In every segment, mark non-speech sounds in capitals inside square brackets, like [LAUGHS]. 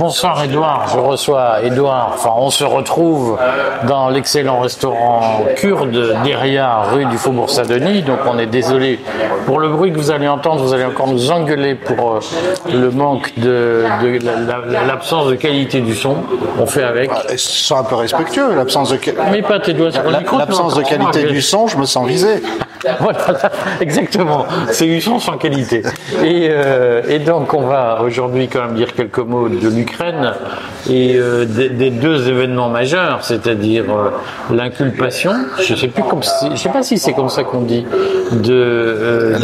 Bonsoir Edouard, je reçois Edouard, enfin on se retrouve dans l'excellent restaurant kurde derrière rue du Faubourg Saint-Denis, donc on est désolé pour le bruit que vous allez entendre, vous allez encore nous engueuler pour euh, le manque de, de la- la- l'absence de qualité du son, on fait avec. Sois un peu respectueux, l'absence de, Mais pas tes doigts sur le la- micro, l'absence de qualité du son, je me sens visé. [LAUGHS] voilà, exactement. C'est du son sans qualité. Et, euh, et donc, on va aujourd'hui quand même dire quelques mots de l'Ukraine et euh, des, des deux événements majeurs, c'est-à-dire euh, l'inculpation. Je sais plus comme si- je sais pas si c'est comme ça qu'on dit de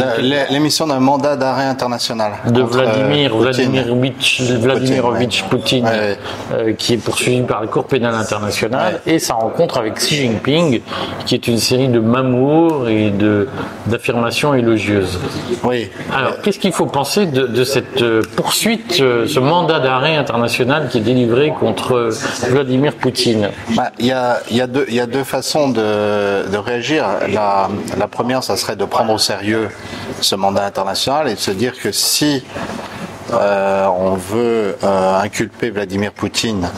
L'émission d'un mandat d'arrêt international. de Vladimir Poutine. Vladimirovitch Vladimirovitch Poutine, Ouais, ouais. euh, qui est poursuivi par la Cour pénale internationale, et sa rencontre avec Xi Jinping, qui est une série de mamours et de d'affirmations élogieuses. Oui. Alors, qu'est-ce qu'il faut penser de, de cette euh, poursuite, euh, ce mandat d'arrêt international qui est délivré contre Vladimir Poutine? Bah, Il y, a, il y, a deux- il y a deux façons de, de réagir. La, la première, ça serait de prendre au sérieux ce mandat international et de se dire que si euh, on veut euh, inculper Vladimir Poutine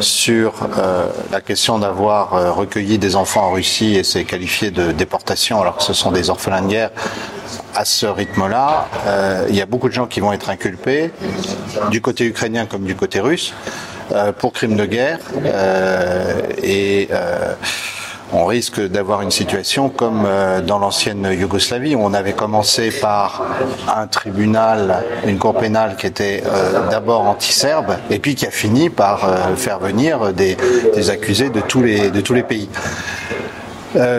sur euh, la question d'avoir euh, recueilli des enfants en Russie et c'est qualifié de déportation alors que ce sont des orphelins de guerre, à ce rythme-là, euh, il y a beaucoup de gens qui vont être inculpés, du côté ukrainien comme du côté russe, euh, pour crimes de guerre. et on risque d'avoir une situation comme euh, dans l'ancienne Yougoslavie, où on avait commencé par un tribunal, une cour pénale qui était euh, d'abord anti-serbe, et puis qui a fini par euh, faire venir des, accusés de tous les, pays.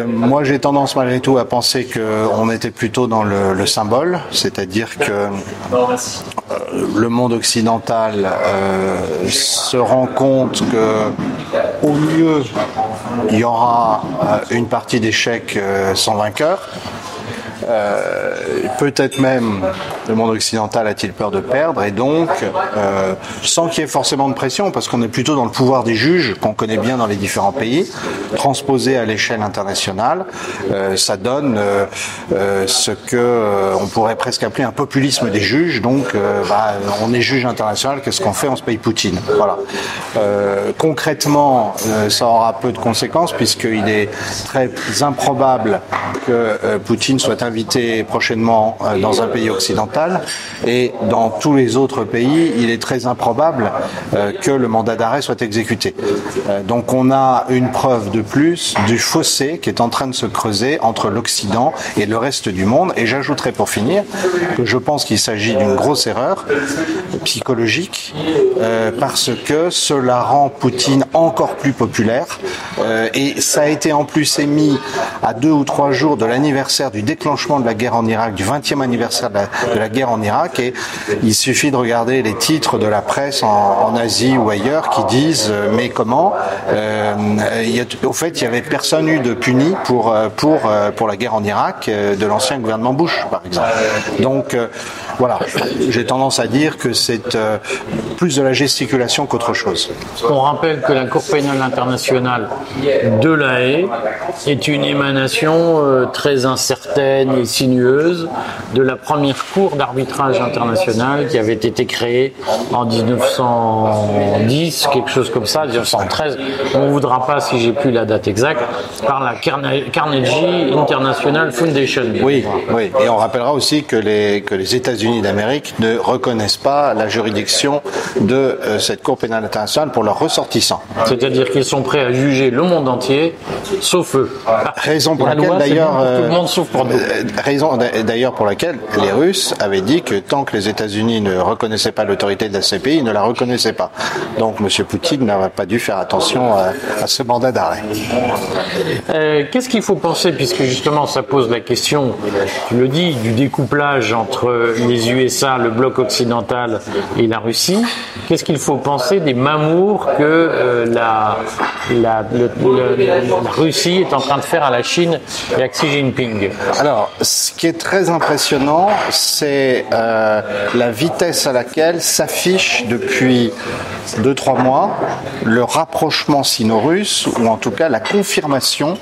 Moi, j'ai tendance malgré tout à penser qu'on était plutôt dans le, le symbole, c'est-à-dire que le monde occidental se rend compte que, au mieux, il y aura euh, une partie d'échecs euh, sans vainqueur. Euh, peut-être même le monde occidental a-t-il peur de perdre et donc euh, sans qu'il y ait forcément de pression parce qu'on est plutôt dans le pouvoir des juges qu'on connaît bien dans les différents pays transposé à l'échelle internationale euh, ça donne ce que on pourrait presque appeler un populisme des juges donc bah, on est juge international qu'est-ce qu'on fait on se paye Poutine. Voilà. Concrètement ça aura peu de conséquences puisqu'il est très improbable que Poutine soit prochainement euh, dans un pays occidental et dans tous les autres pays, il est très improbable euh, que le mandat d'arrêt soit exécuté. Euh, donc on a une preuve de plus du fossé qui est en train de se creuser entre l'Occident et le reste du monde. Et j'ajouterai pour finir que je pense qu'il s'agit d'une grosse erreur psychologique parce que cela rend Poutine encore plus populaire et ça a été en plus émis à deux ou trois jours de l'anniversaire du déclenchement de la guerre en Irak, du 20e anniversaire de la, de la guerre en Irak et il suffit de regarder les titres de la presse en, en Asie ou ailleurs qui disent euh, mais comment Euh, y a- au fait il y avait personne eu de puni pour euh, pour euh, pour la guerre en Irak euh, de l'ancien gouvernement Bush par exemple. Donc voilà j'ai tendance à dire que c'est euh, plus de la gesticulation qu'autre chose On rappelle que la Cour pénale internationale de la Haye est une émanation euh, très incertaine et sinueuse de la première Cour d'arbitrage internationale qui avait été créée en 1910, quelque chose comme ça, 1913. On ne voudra pas, si j'ai plus la date exacte, par la Carne- Carnegie International Foundation. Oui, oui. Et on rappellera aussi que les, que les États-Unis d'Amérique ne reconnaissent pas la juridiction de euh, cette Cour pénale internationale pour leurs ressortissants. C'est-à-dire qu'ils sont prêts à juger le monde entier, sauf eux. Raison pour La laquelle d'ailleurs, pour tout le euh, monde sauf pour nous. euh, raison d'a- d'ailleurs pour laquelle les Russes avaient dit que tant que les États-Unis ne reconnaissaient pas l'autorité de la CPI, ils ne la reconnaissaient pas. Donc M. Poutine n'aurait pas dû faire attention à, à ce mandat d'arrêt. Euh, Qu'est-ce qu'il faut penser, puisque justement ça pose la question, tu le dis, du découplage entre les USA, le bloc occidental et la Russie. Qu'est-ce qu'il faut penser des mamours que euh, la, la, Russie est en train de faire à la Chine et à Xi Jinping? Alors, ce qui est très impressionnant, c'est euh, la vitesse à laquelle s'affiche depuis deux trois mois le rapprochement sino-russe, ou en tout cas la confirmation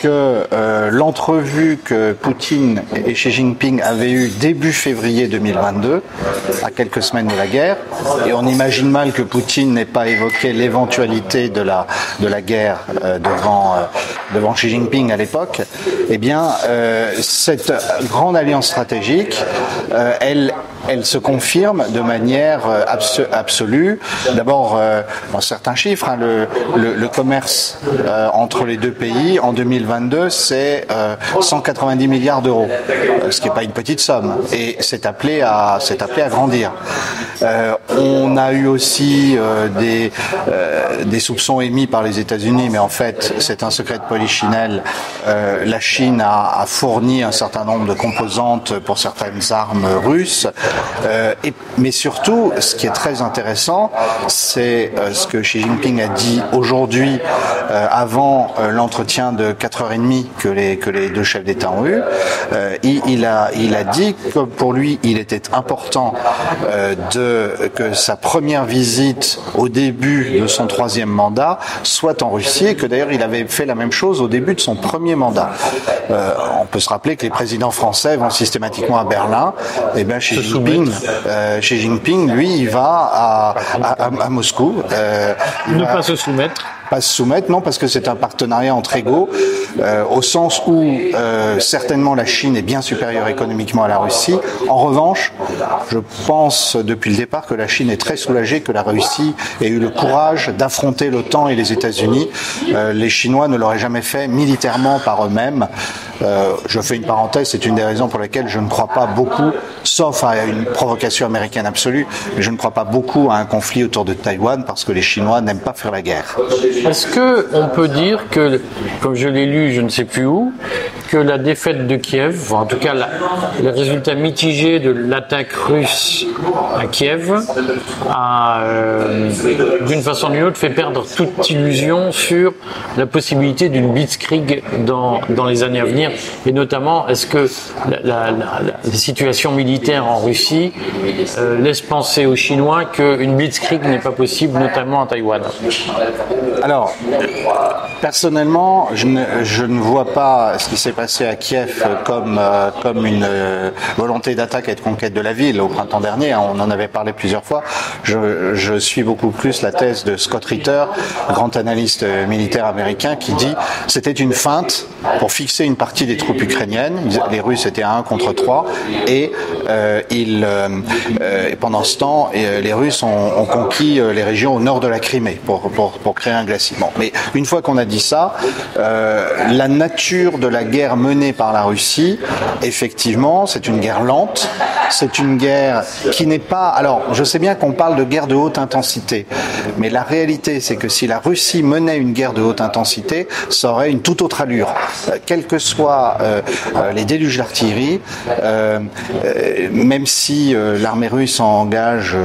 que euh, l'entrevue que Poutine et Xi Jinping avaient eue début février 2022, à quelques semaines de la guerre, et on imagine mal que Poutine n'ait pas évoqué l'éventualité de la, de la guerre euh, devant, euh, devant Xi Jinping à l'époque, eh bien, cette grande alliance stratégique, elle, elle se confirme de manière absolue. D'abord, dans certains chiffres, hein, le, le, le, commerce entre les deux pays en 2022, c'est 190 euh, milliards d'euros, euh, ce qui n'est pas une petite somme, et c'est appelé à appelé à grandir. Euh, on a eu aussi des des soupçons émis par les États-Unis, mais en fait c'est un secret de polichinelle. la Chine a, a, fourni un certain nombre de composantes pour certaines armes russes, et, mais surtout, ce qui est très intéressant, c'est ce que Xi Jinping a dit aujourd'hui avant l'entretien de 4h30 que les, que les deux chefs d'État ont eu, euh, il, il, a, il a dit que pour lui, il était important euh, de, que sa première visite au début de son troisième mandat soit en Russie et que d'ailleurs il avait fait la même chose au début de son premier mandat. Euh, on peut se rappeler que les présidents français vont systématiquement à Berlin. Et eh bien Xi euh, Xi Jinping, lui, il va à, à, à, à Moscou. Euh, ne va, pas se soumettre pas se soumettre, non, parce que c'est un partenariat entre égaux, euh, au sens où euh, certainement la Chine est bien supérieure économiquement à la Russie. En revanche, je pense depuis le départ que la Chine est très soulagée que la Russie ait eu le courage d'affronter l'OTAN et les États-Unis. Euh, les Chinois ne l'auraient jamais fait militairement par eux-mêmes. Euh, je fais une parenthèse, c'est une des raisons pour lesquelles je ne crois pas beaucoup, sauf à une provocation américaine absolue, mais je ne crois pas beaucoup à un conflit autour de Taïwan parce que les Chinois n'aiment pas faire la guerre. Est-ce que on peut dire que, comme je l'ai lu, je ne sais plus où, que la défaite de Kiev, en tout cas la, le résultat mitigé de l'attaque russe à Kiev, a, euh, d'une façon ou d'une autre, fait perdre toute illusion sur la possibilité d'une blitzkrieg dans, dans les années à venir. Et notamment, est-ce que la, situation militaire en Russie euh, laisse penser aux Chinois qu'une blitzkrieg n'est pas possible, notamment à Taïwan? Alors, personnellement, je ne, vois pas ce qui s'est passé à Kiev comme, euh, une euh, volonté d'attaque et de conquête de la ville au printemps dernier. On en avait parlé plusieurs fois. Je, suis beaucoup plus la thèse de Scott Ritter, grand analyste militaire américain, qui dit c'était une feinte pour fixer une partie des troupes ukrainiennes. Les Russes étaient à 1 contre 3 et euh, euh, pendant ce temps, les Russes ont, conquis les régions au nord de la Crimée pour, créer un glaciement. Mais une fois qu'on a dit ça, la nature de la guerre menée par la Russie, effectivement, c'est une guerre lente, c'est une guerre qui n'est pas. Alors, je sais bien qu'on parle de guerre de haute intensité, mais la réalité, c'est que si la Russie menait une guerre de haute intensité, ça aurait une toute autre allure. Quel que soit euh, euh, les déluges d'artillerie, euh, même si l'armée russe engage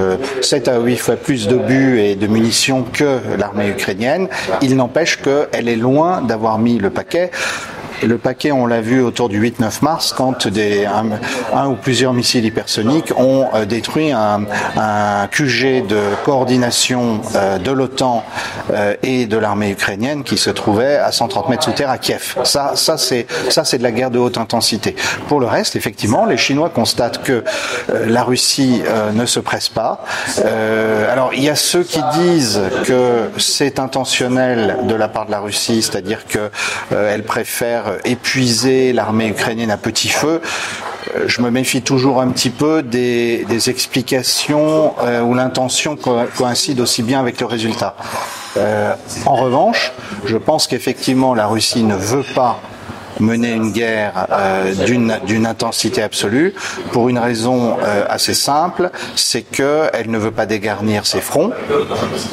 7 à 8 fois plus d'obus et de munitions que l'armée ukrainienne, il n'empêche qu'elle est loin d'avoir mis le paquet le paquet, on l'a vu autour du 8-9 mars, quand des, un, ou plusieurs missiles hypersoniques ont euh, détruit un, un, QG de coordination euh, de l'OTAN euh, et de l'armée ukrainienne qui se trouvait à 130 mètres sous terre à Kiev. Ça, ça c'est ça c'est de la guerre de haute intensité. Pour le reste, effectivement, les Chinois constatent que la Russie ne se presse pas. alors, il y a ceux qui disent que c'est intentionnel de la part de la Russie, c'est-à-dire que elle préfère épuiser l'armée ukrainienne à petit feu, euh, je me méfie toujours un petit peu des, des explications euh, où l'intention coïncide aussi bien avec le résultat. Euh, en revanche, je pense qu'effectivement la Russie ne veut pas mener une guerre euh, d'une intensité absolue pour une raison euh, assez simple, c'est qu'elle ne veut pas dégarnir ses fronts.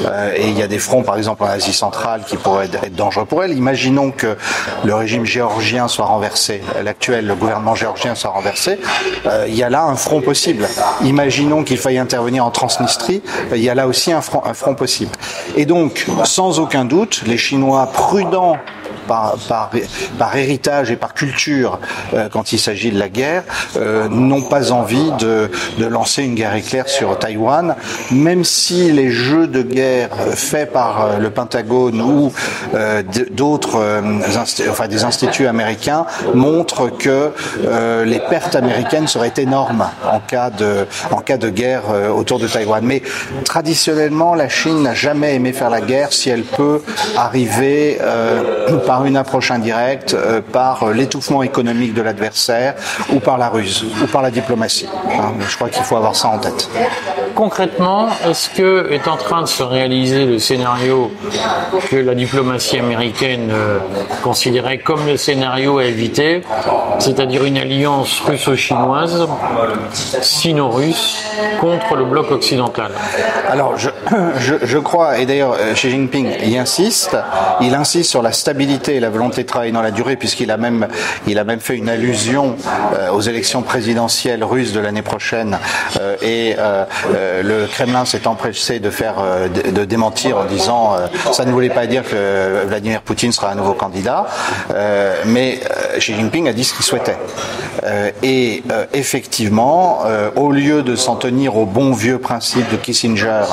Euh, et il y a des fronts, par exemple en Asie centrale, qui pourraient être, dangereux pour elle. Imaginons que le régime géorgien soit renversé, l'actuel, gouvernement géorgien soit renversé. Euh, il y a là un front possible. Imaginons qu'il faille intervenir en Transnistrie. il y a là aussi un front, un front possible. Et donc, sans aucun doute, les Chinois prudents par, par, par héritage et par culture quand il s'agit de la guerre, n'ont pas envie de, de lancer une guerre éclair sur Taïwan, même si les jeux de guerre faits par le Pentagone ou d'autres, enfin des instituts américains montrent que les pertes américaines seraient énormes en cas de, en cas de guerre autour de Taïwan. Mais traditionnellement, la Chine n'a jamais aimé faire la guerre si elle peut arriver euh, par une approche indirecte, euh, par l'étouffement économique de l'adversaire, ou par la ruse, ou par la diplomatie. Hein, je crois qu'il faut avoir ça en tête. Concrètement, est-ce que est en train de se réaliser le scénario que la diplomatie américaine euh, considérait comme le scénario à éviter, c'est-à-dire une alliance russo-chinoise, sino-russe, contre le bloc occidental? Alors, [CLEARS THROAT] je, je, crois, et d'ailleurs euh, Xi Jinping y insiste, il insiste sur la stabilité et la volonté de travailler dans la durée, puisqu'il a même, il a même fait une allusion euh, aux élections présidentielles russes de l'année prochaine, et le Kremlin s'est empressé de faire, de, de, démentir en disant, ça ne voulait pas dire que Vladimir Poutine sera un nouveau candidat, mais Xi Jinping a dit ce qu'il souhaitait. et effectivement, au lieu de s'en tenir au bon vieux principe de Kissinger,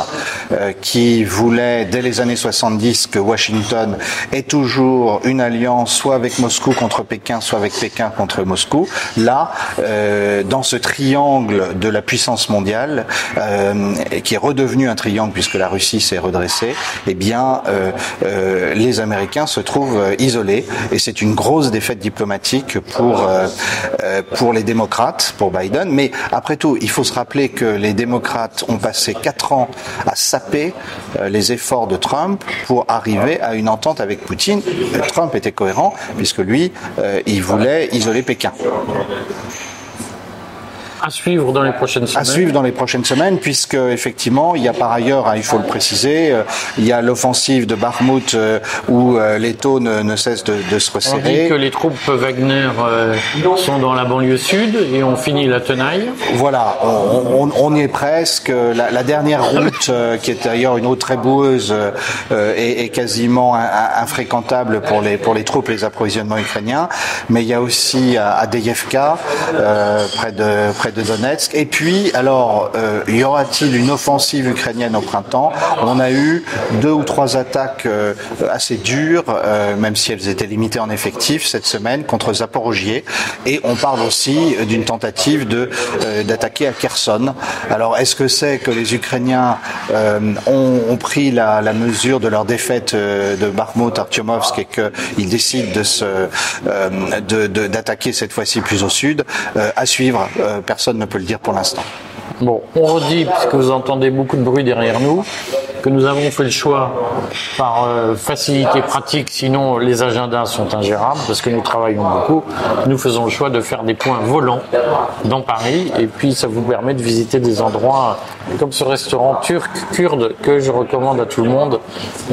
qui voulait dès les années 70 que Washington ait toujours une alliance soit avec Moscou contre Pékin, soit avec Pékin contre Moscou. Là, euh, dans ce triangle de la puissance mondiale, euh, qui est redevenu un triangle puisque la Russie s'est redressée, eh bien, euh, euh les Américains se trouvent euh, isolés et c'est une grosse défaite diplomatique pour euh, pour les démocrates, pour Biden. Mais après tout, il faut se rappeler que les démocrates ont passé quatre ans à saper euh, les efforts de Trump pour arriver à une entente avec Poutine. Euh, Trump était cohérent puisque lui, euh, il voulait isoler Pékin. À suivre dans les prochaines semaines. À suivre dans les prochaines semaines, puisque effectivement, il y a par ailleurs, hein, il faut le préciser, euh, il y a l'offensive de Bakhmut euh, où euh, les taux ne, ne cessent de, de, se resserrer. On dit que les troupes Wagner sont dans la banlieue sud et on finit la tenaille. Voilà, on, on, on y est presque. La, la dernière route, qui est d'ailleurs une route très boueuse, est, est, quasiment infréquentable pour les pour les troupes, les approvisionnements ukrainiens. Mais il y a aussi à, à Deyevka, près de près de Donetsk. Et puis, alors, euh, y aura-t-il une offensive ukrainienne au printemps? On a eu deux ou trois attaques euh, assez dures, euh, même si elles étaient limitées en effectif cette semaine contre Zaporogier. Et on parle aussi d'une tentative de d'attaquer à Kherson. Alors, est-ce que c'est que les Ukrainiens ont, pris la, mesure de leur défaite de Bakhmut, Artyomovsk, et qu'ils décident de se d'attaquer cette fois-ci plus au sud? À suivre personne ne peut le dire pour l'instant. Bon, on redit, puisque vous entendez beaucoup de bruit derrière nous, que nous avons fait le choix par euh, facilité pratique, sinon les agendas sont ingérables parce que nous travaillons beaucoup. Nous faisons le choix de faire des points volants dans Paris et puis ça vous permet de visiter des endroits comme ce restaurant turc kurde que je recommande à tout le monde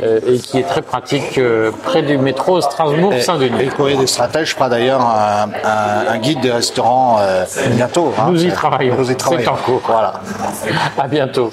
euh, et qui est très pratique euh, près du métro Strasbourg-Saint-Denis. Et le courrier des stratèges fera d'ailleurs un, un, un, guide de restaurant euh, bientôt. Hein, nous y travaillons. Nous y travaillons. C'est en cours. Voilà. À bientôt.